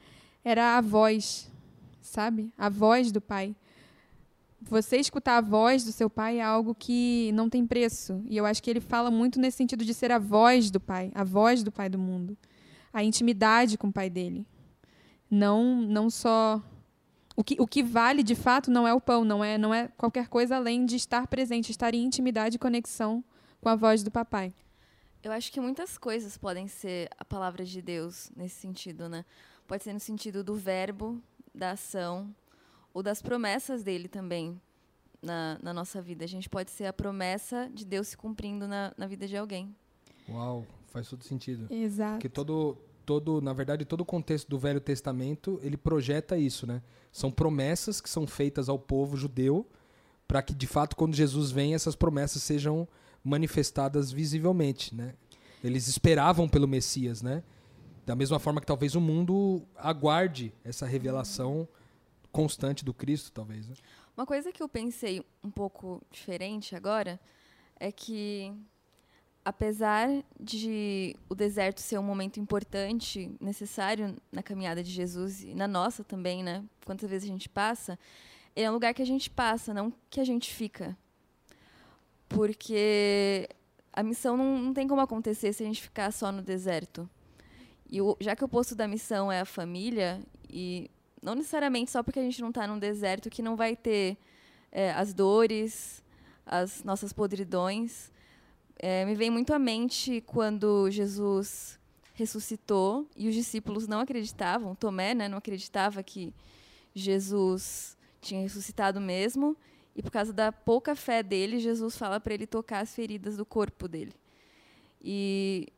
era a voz, sabe? A voz do pai. Você escutar a voz do seu pai é algo que não tem preço. E eu acho que ele fala muito nesse sentido de ser a voz do pai, a voz do pai do mundo. A intimidade com o pai dele. Não, não só o que, o que vale de fato não é o pão, não é, não é qualquer coisa além de estar presente, estar em intimidade e conexão com a voz do papai. Eu acho que muitas coisas podem ser a palavra de Deus nesse sentido, né? Pode ser no sentido do verbo, da ação, ou das promessas dele também na, na nossa vida. A gente pode ser a promessa de Deus se cumprindo na, na vida de alguém. Uau, faz todo sentido. Exato. Porque todo, todo, na verdade, todo o contexto do Velho Testamento, ele projeta isso, né? São promessas que são feitas ao povo judeu para que, de fato, quando Jesus vem, essas promessas sejam manifestadas visivelmente, né? Eles esperavam pelo Messias, né? Da mesma forma que talvez o mundo aguarde essa revelação constante do Cristo, talvez. Né? Uma coisa que eu pensei um pouco diferente agora é que, apesar de o deserto ser um momento importante, necessário na caminhada de Jesus e na nossa também, né? Quantas vezes a gente passa, é um lugar que a gente passa, não que a gente fica. Porque a missão não, não tem como acontecer se a gente ficar só no deserto. E o, já que o posto da missão é a família, e não necessariamente só porque a gente não está num deserto que não vai ter é, as dores, as nossas podridões. É, me vem muito à mente quando Jesus ressuscitou e os discípulos não acreditavam, Tomé né, não acreditava que Jesus tinha ressuscitado mesmo, e por causa da pouca fé dele, Jesus fala para ele tocar as feridas do corpo dele. E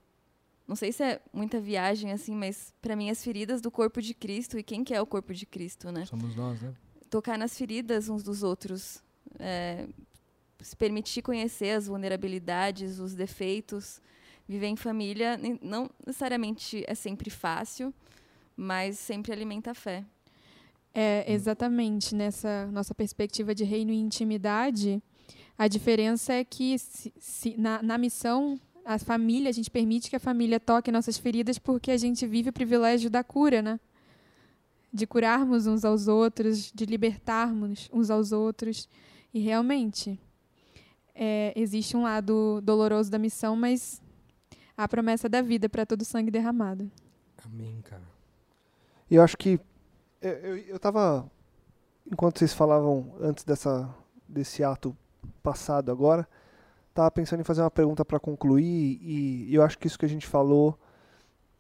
não sei se é muita viagem assim, mas para mim as feridas do corpo de Cristo e quem que é o corpo de Cristo, né? Somos nós, né? Tocar nas feridas uns dos outros, é, se permitir conhecer as vulnerabilidades, os defeitos, viver em família não necessariamente é sempre fácil, mas sempre alimenta a fé. É, exatamente. Nessa nossa perspectiva de reino e intimidade, a diferença é que se, se, na, na missão, a família, a gente permite que a família toque nossas feridas porque a gente vive o privilégio da cura, né? De curarmos uns aos outros, de libertarmos uns aos outros. E realmente, é, existe um lado doloroso da missão, mas a promessa da vida para todo o sangue derramado. Amém, cara. Eu acho que é, eu estava, enquanto vocês falavam antes dessa, desse ato passado agora, estava pensando em fazer uma pergunta para concluir e, e, eu acho que isso que a gente falou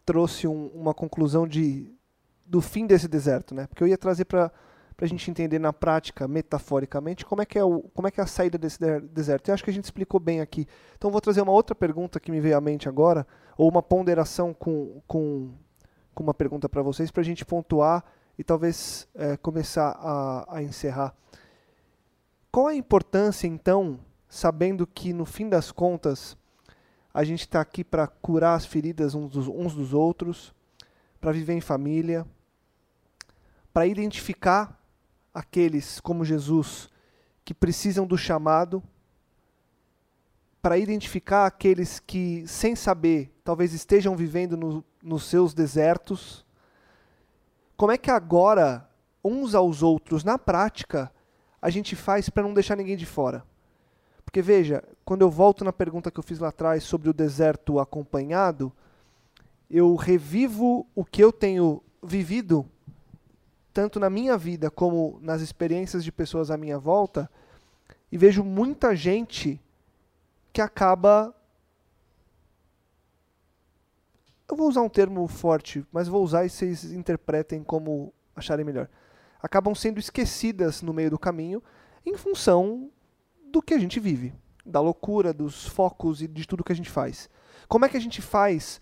trouxe um, uma conclusão de, do fim desse deserto, né? Porque eu ia trazer para para a gente entender na prática, metaforicamente, como é que é, o, como é, que é a saída desse deserto. Eu acho que a gente explicou bem aqui. Então vou trazer uma outra pergunta que me veio à mente agora, ou uma ponderação com, com, com uma pergunta para vocês, para a gente pontuar e talvez é, começar a, a encerrar. Qual a importância, então, sabendo que no fim das contas a gente está aqui para curar as feridas uns dos, uns dos outros, para viver em família, para identificar aqueles como Jesus que precisam do chamado, para identificar aqueles que, sem saber, talvez estejam vivendo no, nos seus desertos, como é que agora, uns aos outros, na prática, a gente faz para não deixar ninguém de fora? Porque veja, quando eu volto na pergunta que eu fiz lá atrás sobre o deserto acompanhado, eu revivo o que eu tenho vivido, tanto na minha vida como nas experiências de pessoas à minha volta, e vejo muita gente que acaba eu vou usar um termo forte, mas vou usar e vocês interpretem como acharem melhor. Acabam sendo esquecidas no meio do caminho em função do que a gente vive, da loucura, dos focos e de tudo que a gente faz. Como é que a gente faz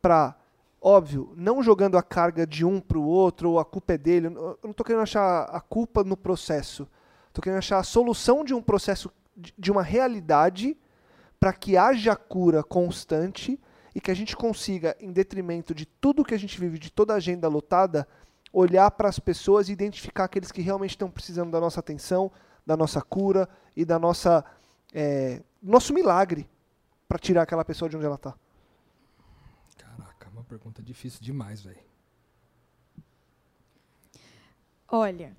para, óbvio, não jogando a carga de um para o outro ou a culpa é dele? Eu não estou querendo achar a culpa no processo. Estou querendo achar a solução de um processo, de uma realidade, para que haja cura constante e que a gente consiga, em detrimento de tudo que a gente vive, de toda a agenda lotada, olhar para as pessoas e identificar aqueles que realmente estão precisando da nossa atenção, da nossa cura e da nossa é, nosso milagre para tirar aquela pessoa de onde ela está. Pergunta difícil demais, velho. Olha,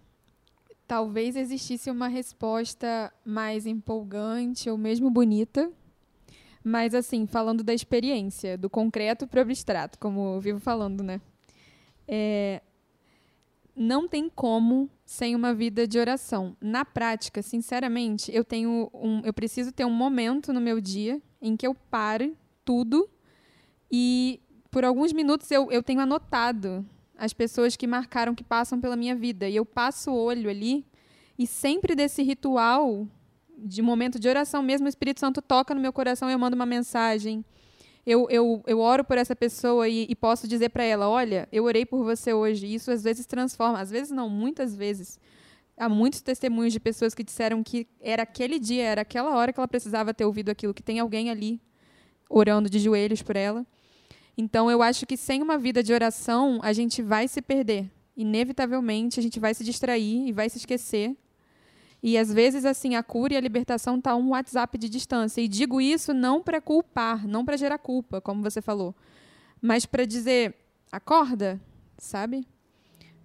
talvez existisse uma resposta mais empolgante ou mesmo bonita mas, assim, falando da experiência, do concreto para o abstrato, como eu vivo falando, né? É, não tem como sem uma vida de oração. Na prática, sinceramente, eu tenho um, eu preciso ter um momento no meu dia em que eu pare tudo e por alguns minutos eu, eu tenho anotado as pessoas que marcaram, que passam pela minha vida. E eu passo o olho ali e sempre desse ritual de momento de oração mesmo, o Espírito Santo toca no meu coração e eu mando uma mensagem. Eu, eu, eu oro por essa pessoa e, e posso dizer para ela: olha, eu orei por você hoje. Isso às vezes transforma, às vezes não, muitas vezes. Há muitos testemunhos de pessoas que disseram que era aquele dia, era aquela hora que ela precisava ter ouvido aquilo, que tem alguém ali orando de joelhos por ela. Então, eu acho que sem uma vida de oração, a gente vai se perder. Inevitavelmente, a gente vai se distrair e vai se esquecer. E às vezes, assim, a cura e a libertação estão tá um WhatsApp de distância. E digo isso não para culpar, não para gerar culpa, como você falou, mas para dizer: acorda, sabe?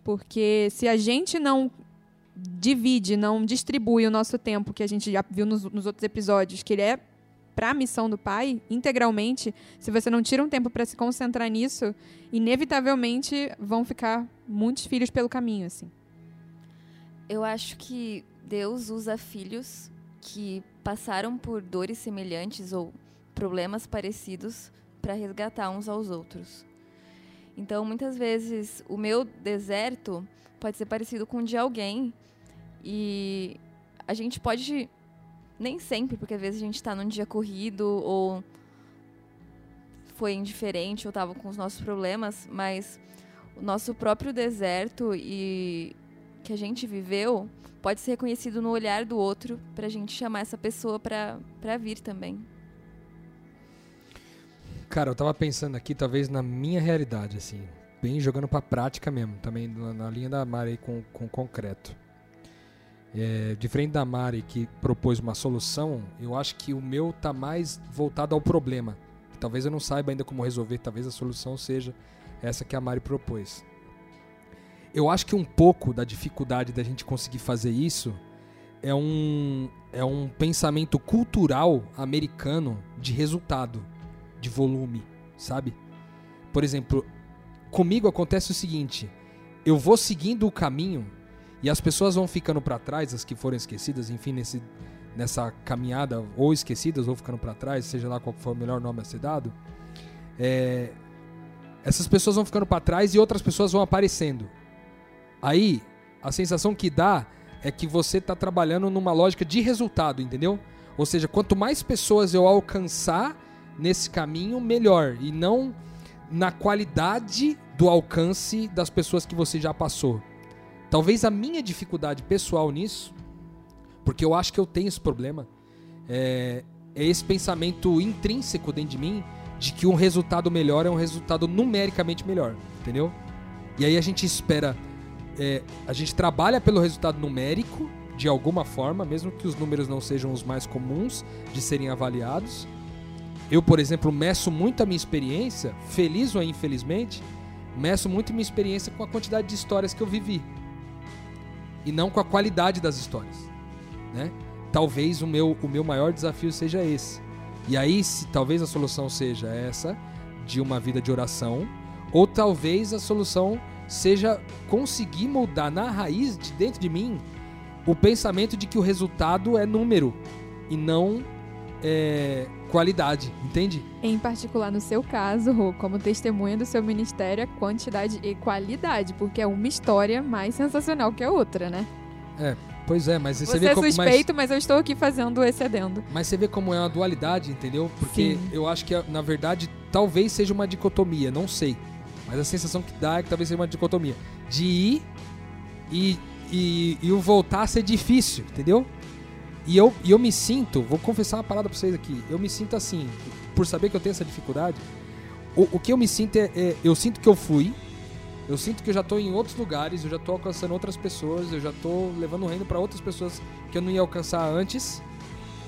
Porque se a gente não divide, não distribui o nosso tempo, que a gente já viu nos, nos outros episódios, que ele é para a missão do pai integralmente, se você não tira um tempo para se concentrar nisso, inevitavelmente vão ficar muitos filhos pelo caminho, assim. Eu acho que Deus usa filhos que passaram por dores semelhantes ou problemas parecidos para resgatar uns aos outros. Então, muitas vezes, o meu deserto pode ser parecido com o de alguém e a gente pode nem sempre, porque às vezes a gente está num dia corrido ou foi indiferente ou estava com os nossos problemas, mas o nosso próprio deserto e que a gente viveu pode ser reconhecido no olhar do outro para a gente chamar essa pessoa para vir também. Cara, eu tava pensando aqui, talvez na minha realidade, assim, bem jogando pra prática mesmo, também na, na linha da Mari com, com concreto. É, diferente da Mari que propôs uma solução, eu acho que o meu tá mais voltado ao problema. Talvez eu não saiba ainda como resolver, talvez a solução seja essa que a Mari propôs. Eu acho que um pouco da dificuldade da gente conseguir fazer isso é um, é um pensamento cultural americano de resultado, de volume, sabe? Por exemplo, comigo acontece o seguinte: eu vou seguindo o caminho e as pessoas vão ficando para trás, as que foram esquecidas, enfim, nesse, nessa caminhada, ou esquecidas, ou ficando para trás, seja lá qual for o melhor nome a ser dado. É, essas pessoas vão ficando para trás e outras pessoas vão aparecendo. Aí, a sensação que dá é que você está trabalhando numa lógica de resultado, entendeu? Ou seja, quanto mais pessoas eu alcançar nesse caminho, melhor. E não na qualidade do alcance das pessoas que você já passou. Talvez a minha dificuldade pessoal nisso, porque eu acho que eu tenho esse problema, é, é esse pensamento intrínseco dentro de mim de que um resultado melhor é um resultado numericamente melhor, entendeu? E aí a gente espera, é, a gente trabalha pelo resultado numérico de alguma forma, mesmo que os números não sejam os mais comuns de serem avaliados. Eu, por exemplo, meço muito a minha experiência, feliz ou infelizmente, meço muito a minha experiência com a quantidade de histórias que eu vivi e não com a qualidade das histórias, né? Talvez o meu, o meu maior desafio seja esse. E aí, se, talvez a solução seja essa, de uma vida de oração, ou talvez a solução seja conseguir mudar na raiz, de dentro de mim, o pensamento de que o resultado é número e não é, qualidade, entende? Em particular, no seu caso, Rô, como testemunha do seu ministério, é quantidade e qualidade, porque é uma história mais sensacional que a outra, né? É, pois é, mas você, você vê é como. suspeito, mas... mas... eu estou aqui fazendo esse adendo. Mas você vê como é uma dualidade, entendeu? Porque Sim. eu acho que, na verdade, talvez seja uma dicotomia, não sei. Mas a sensação que dá é que talvez seja uma dicotomia. De ir e, e, e o voltar a ser difícil, entendeu? E eu, e eu me sinto, vou confessar uma parada pra vocês aqui. Eu me sinto assim, por saber que eu tenho essa dificuldade. O, o que eu me sinto é, é, Eu sinto que eu fui. Eu sinto que eu já tô em outros lugares, eu já tô alcançando outras pessoas, eu já tô levando o reino para outras pessoas que eu não ia alcançar antes.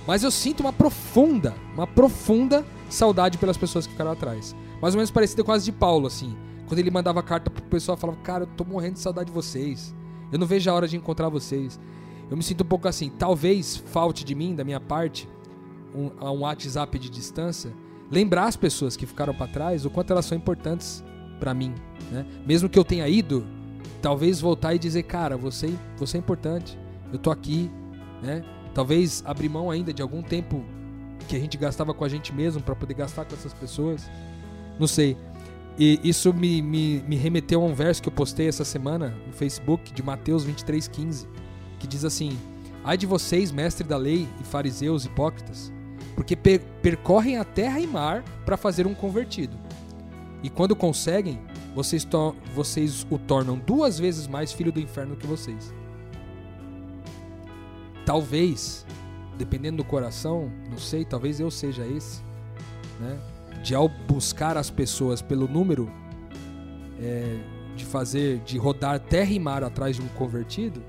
Mas eu sinto uma profunda, uma profunda saudade pelas pessoas que ficaram atrás. Mais ou menos parecida com as de Paulo, assim. Quando ele mandava carta pro pessoal, falava: Cara, eu tô morrendo de saudade de vocês. Eu não vejo a hora de encontrar vocês. Eu me sinto um pouco assim. Talvez falte de mim, da minha parte, um, um WhatsApp de distância, lembrar as pessoas que ficaram para trás o quanto elas são importantes para mim. Né? Mesmo que eu tenha ido, talvez voltar e dizer, cara, você, você é importante, eu tô aqui, né? Talvez abrir mão ainda de algum tempo que a gente gastava com a gente mesmo para poder gastar com essas pessoas. Não sei. E isso me, me, me remeteu a um verso que eu postei essa semana no Facebook de Mateus 23,15, que diz assim: Ai de vocês, mestre da lei e fariseus hipócritas, porque per percorrem a terra e mar para fazer um convertido. E quando conseguem, vocês, vocês o tornam duas vezes mais filho do inferno que vocês. Talvez, dependendo do coração, não sei, talvez eu seja esse, né? De ao buscar as pessoas pelo número, é, de fazer, de rodar terra e mar atrás de um convertido,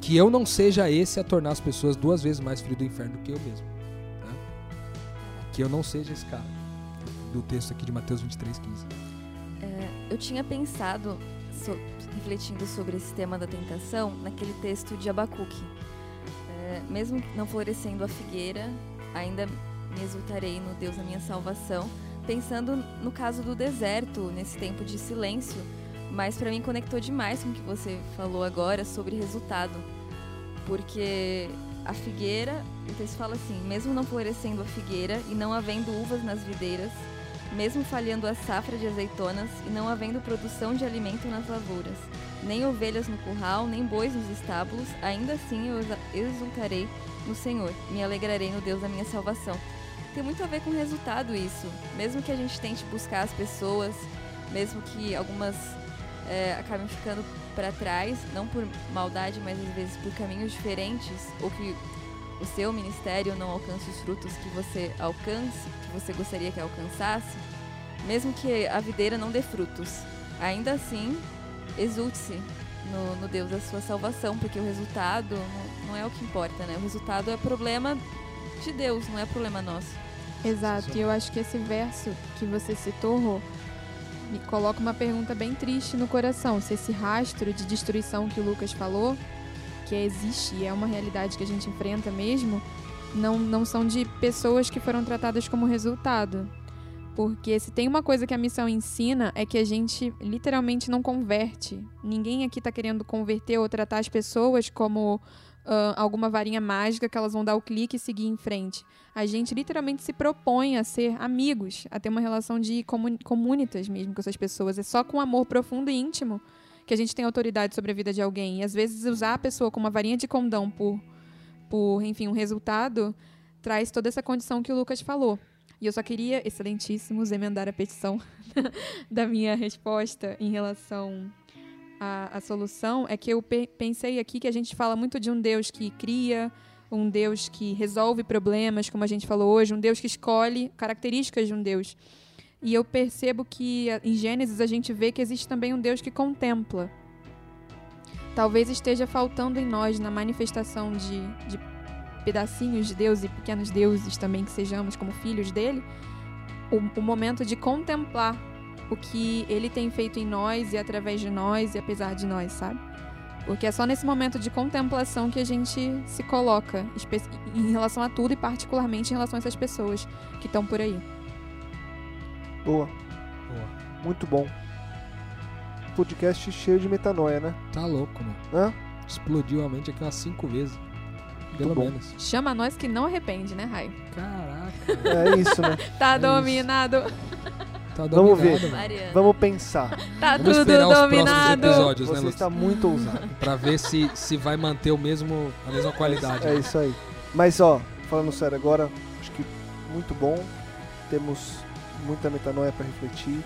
que eu não seja esse a tornar as pessoas duas vezes mais filho do inferno do que eu mesmo. Né? Que eu não seja esse cara. Do texto aqui de Mateus 23, 15. É, eu tinha pensado, so, refletindo sobre esse tema da tentação, naquele texto de Abacuque. É, mesmo não florescendo a figueira, ainda me exultarei no Deus da minha salvação. Pensando no caso do deserto, nesse tempo de silêncio, mas para mim conectou demais com o que você falou agora sobre resultado. Porque a figueira, o texto fala assim: mesmo não florescendo a figueira e não havendo uvas nas videiras, mesmo falhando a safra de azeitonas e não havendo produção de alimento nas lavouras, nem ovelhas no curral, nem bois nos estábulos, ainda assim eu exultarei no Senhor, me alegrarei no Deus da minha salvação. Tem muito a ver com o resultado isso. Mesmo que a gente tente buscar as pessoas, mesmo que algumas é, acabem ficando para trás, não por maldade, mas às vezes por caminhos diferentes, ou que o seu ministério não alcance os frutos que você alcance, que você gostaria que alcançasse, mesmo que a videira não dê frutos, ainda assim, exulte-se no, no, Deus da sua salvação, porque o resultado não, não, é o que importa, né? O resultado é problema de Deus, não é problema nosso. Exato, e eu acho que esse verso que você citou, me coloca uma pergunta bem triste no coração. Se esse rastro de destruição que o Lucas falou que existe e é uma realidade que a gente enfrenta mesmo, não, não são de pessoas que foram tratadas como resultado. Porque se tem uma coisa que a missão ensina é que a gente literalmente não converte. Ninguém aqui está querendo converter ou tratar as pessoas como uh, alguma varinha mágica que elas vão dar o clique e seguir em frente. A gente literalmente se propõe a ser amigos, a ter uma relação de comun comunitas mesmo com essas pessoas. É só com amor profundo e íntimo que a gente tem autoridade sobre a vida de alguém. E às vezes usar a pessoa como uma varinha de condão por, por enfim, um resultado traz toda essa condição que o Lucas falou. E eu só queria, excelentíssimos, emendar a petição da minha resposta em relação à, à solução. É que eu pe pensei aqui que a gente fala muito de um Deus que cria, um Deus que resolve problemas, como a gente falou hoje, um Deus que escolhe características de um Deus. E eu percebo que em Gênesis a gente vê que existe também um Deus que contempla. Talvez esteja faltando em nós, na manifestação de, de pedacinhos de Deus e pequenos deuses também que sejamos como filhos dele, o, o momento de contemplar o que ele tem feito em nós e através de nós e apesar de nós, sabe? Porque é só nesse momento de contemplação que a gente se coloca em relação a tudo e particularmente em relação a essas pessoas que estão por aí. Boa. Boa. Muito bom. Podcast cheio de metanoia, né? Tá louco, mano. Hã? Explodiu a mente aqui umas cinco vezes. Pelo menos. Chama nós que não arrepende, né, Rai? Caraca. É isso, né? Tá É dominado. Tá Vamos dominado, ver. Mariana. Vamos pensar. Tá Vamos tudo esperar os próximos dominado. episódios, né, Você está muito ousado. Pra ver se, se vai manter o mesmo, a mesma qualidade. É isso aí. Mas ó, falando sério agora, acho que muito bom. Temos muita metanoia para refletir.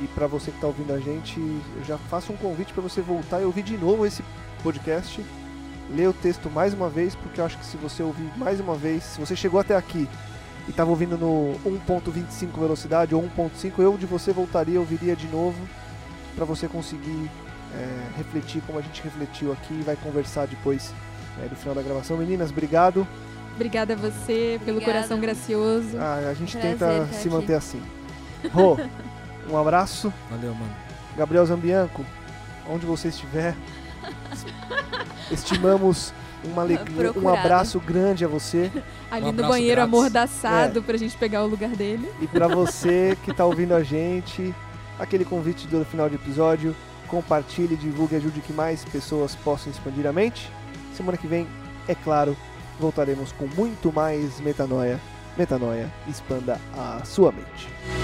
E para você que está ouvindo a gente, eu já faço um convite para você voltar e ouvir de novo esse podcast. Ler o texto mais uma vez, porque eu acho que se você ouvir mais uma vez, se você chegou até aqui e estava ouvindo no 1.25 velocidade ou 1.5, eu de você voltaria, ouviria de novo para você conseguir é, refletir como a gente refletiu aqui e vai conversar depois é, do final da gravação. Meninas, obrigado. Obrigada a você pelo Obrigada. coração gracioso. Ah, a gente Prazer tenta se aqui. manter assim. Rô, um abraço. Valeu, mano. Gabriel Zambianco, onde você estiver, estimamos uma alegria, um abraço grande a você. Ali um no banheiro grátis. amordaçado é. pra gente pegar o lugar dele. E para você que tá ouvindo a gente, aquele convite do final do episódio, compartilhe, divulgue, ajude que mais pessoas possam expandir a mente. Semana que vem, é claro, voltaremos com muito mais metanoia. Metanoia, expanda a sua mente.